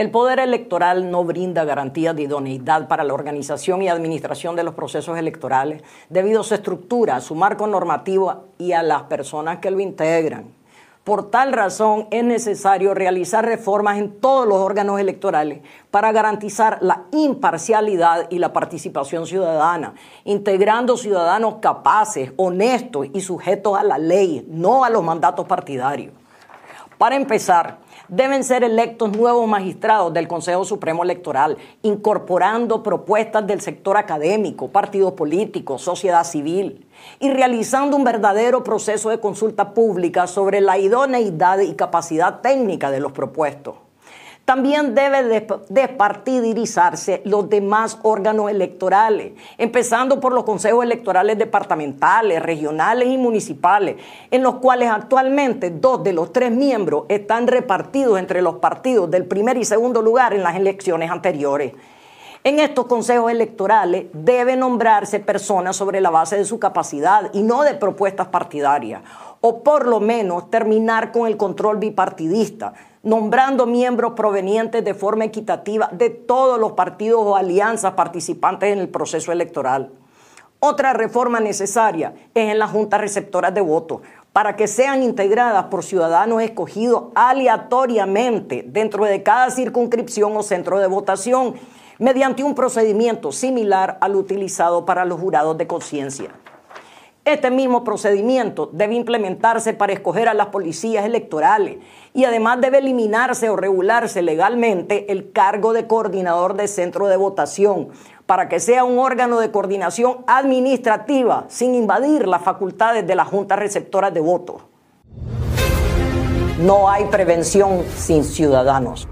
El poder electoral no brinda garantías de idoneidad para la organización y administración de los procesos electorales debido a su estructura, a su marco normativo y a las personas que lo integran. Por tal razón es necesario realizar reformas en todos los órganos electorales para garantizar la imparcialidad y la participación ciudadana, integrando ciudadanos capaces, honestos y sujetos a la ley, no a los mandatos partidarios. Para empezar, deben ser electos nuevos magistrados del Consejo Supremo Electoral, incorporando propuestas del sector académico, partidos políticos, sociedad civil, y realizando un verdadero proceso de consulta pública sobre la idoneidad y capacidad técnica de los propuestos. También debe despartidirizarse los demás órganos electorales, empezando por los consejos electorales departamentales, regionales y municipales, en los cuales actualmente dos de los tres miembros están repartidos entre los partidos del primer y segundo lugar en las elecciones anteriores. En estos consejos electorales debe nombrarse personas sobre la base de su capacidad y no de propuestas partidarias, o por lo menos terminar con el control bipartidista, nombrando miembros provenientes de forma equitativa de todos los partidos o alianzas participantes en el proceso electoral. Otra reforma necesaria es en las juntas receptoras de votos, para que sean integradas por ciudadanos escogidos aleatoriamente dentro de cada circunscripción o centro de votación, mediante un procedimiento similar al utilizado para los jurados de conciencia. Este mismo procedimiento debe implementarse para escoger a las policías electorales y además debe eliminarse o regularse legalmente el cargo de coordinador de centro de votación para que sea un órgano de coordinación administrativa sin invadir las facultades de las juntas receptoras de votos. No hay prevención sin ciudadanos.